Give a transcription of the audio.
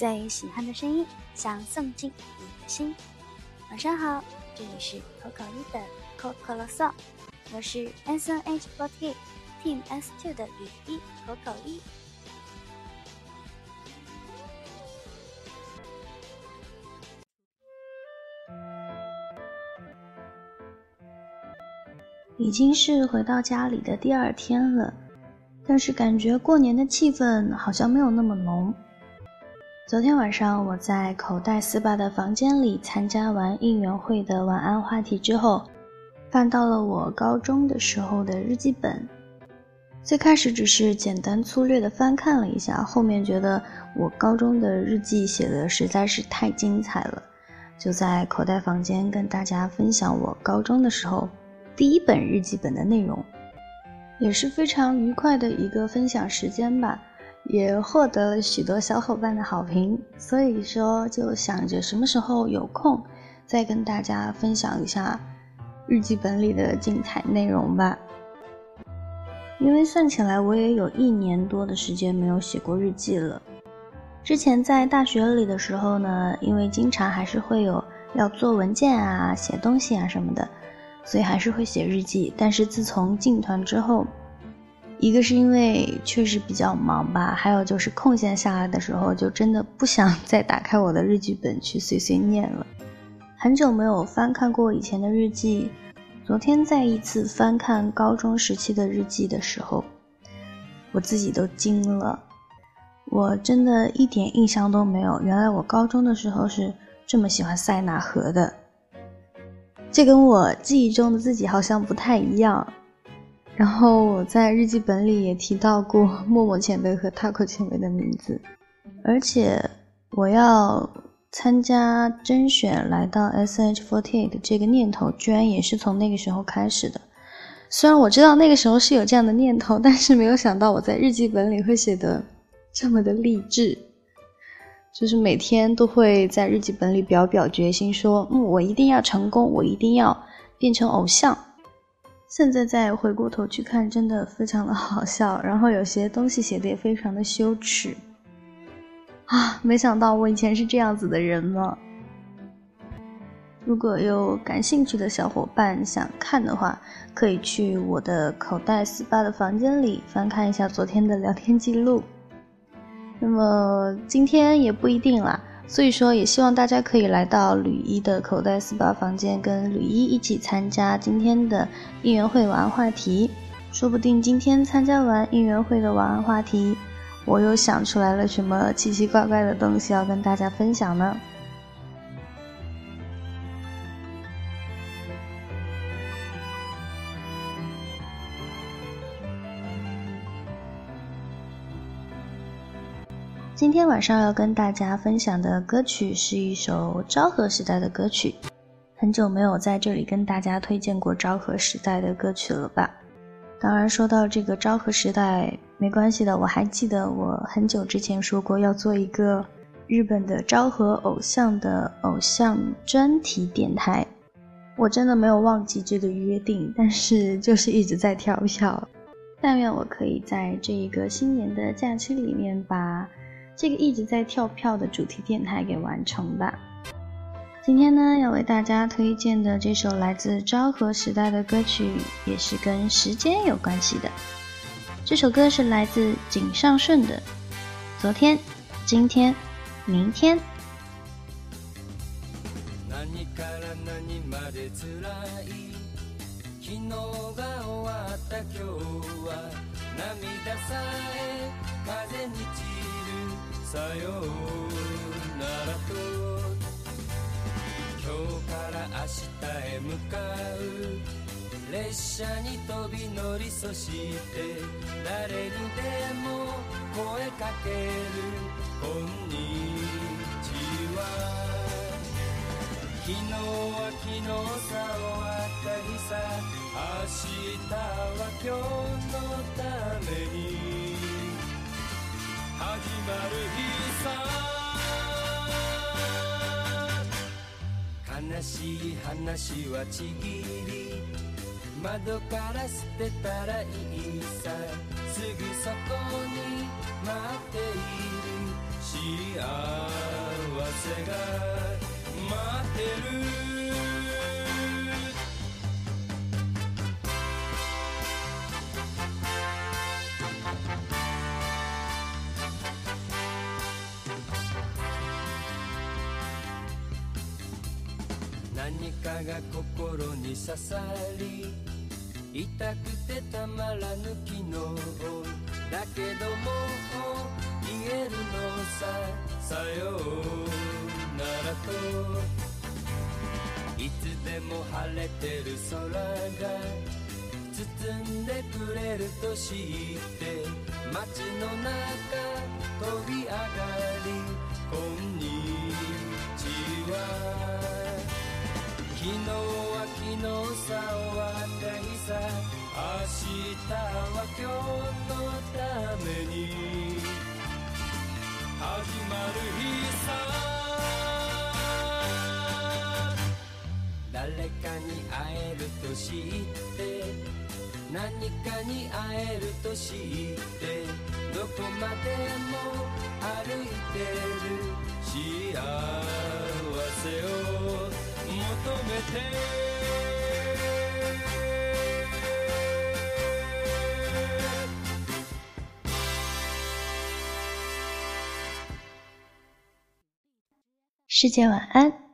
最喜欢的声音，想送进你的心。晚上好，这里是口口一的口口啰嗦，我是 S N H forty Team S two 的雨一口口一。已经是回到家里的第二天了，但是感觉过年的气氛好像没有那么浓。昨天晚上我在口袋四八的房间里参加完应援会的晚安话题之后，翻到了我高中的时候的日记本。最开始只是简单粗略的翻看了一下，后面觉得我高中的日记写的实在是太精彩了，就在口袋房间跟大家分享我高中的时候。第一本日记本的内容，也是非常愉快的一个分享时间吧，也获得了许多小伙伴的好评。所以说，就想着什么时候有空，再跟大家分享一下日记本里的精彩内容吧。因为算起来，我也有一年多的时间没有写过日记了。之前在大学里的时候呢，因为经常还是会有要做文件啊、写东西啊什么的。所以还是会写日记，但是自从进团之后，一个是因为确实比较忙吧，还有就是空闲下来的时候，就真的不想 再打开我的日记本去碎碎念了。很久没有翻看过以前的日记，昨天再一次翻看高中时期的日记的时候，我自己都惊了，我真的一点印象都没有，原来我高中的时候是这么喜欢塞纳河的。这跟我记忆中的自己好像不太一样。然后我在日记本里也提到过默默前辈和 Taco 前辈的名字，而且我要参加甄选来到 SH48 的这个念头，居然也是从那个时候开始的。虽然我知道那个时候是有这样的念头，但是没有想到我在日记本里会写的这么的励志。就是每天都会在日记本里表表决心，说：“嗯，我一定要成功，我一定要变成偶像。”现在再回过头去看，真的非常的好笑。然后有些东西写的也非常的羞耻啊！没想到我以前是这样子的人呢。如果有感兴趣的小伙伴想看的话，可以去我的口袋 SPA 的房间里翻看一下昨天的聊天记录。那么今天也不一定啦，所以说也希望大家可以来到吕一的口袋四八房间，跟吕一一起参加今天的应援会晚安话题。说不定今天参加完应援会的晚安话题，我又想出来了什么奇奇怪怪的东西要跟大家分享呢？今天晚上要跟大家分享的歌曲是一首昭和时代的歌曲，很久没有在这里跟大家推荐过昭和时代的歌曲了吧？当然，说到这个昭和时代，没关系的，我还记得我很久之前说过要做一个日本的昭和偶像的偶像专题电台，我真的没有忘记这个约定，但是就是一直在跳票。但愿我可以在这一个新年的假期里面把。这个一直在跳票的主题电台给完成吧。今天呢，要为大家推荐的这首来自昭和时代的歌曲，也是跟时间有关系的。这首歌是来自井上顺的《昨天、今天、明天》。さようならと今日から明日へ向かう。列車に飛び乗りそして誰にでも声かける。こんにちは昨日は昨日さ終わった日さ。明日は今日のために。まる日さ悲しい話はちぎり窓から捨てたらいいさすぐそこに待っている幸せが待ってる何かが心に刺さり痛くてたまらぬ昨日だけどもう言えるのささようならと。いつでも晴れてる空が包んでくれると知って街の中何かに会えると知ってどこまでも歩いてる幸せを求めて世界晚安。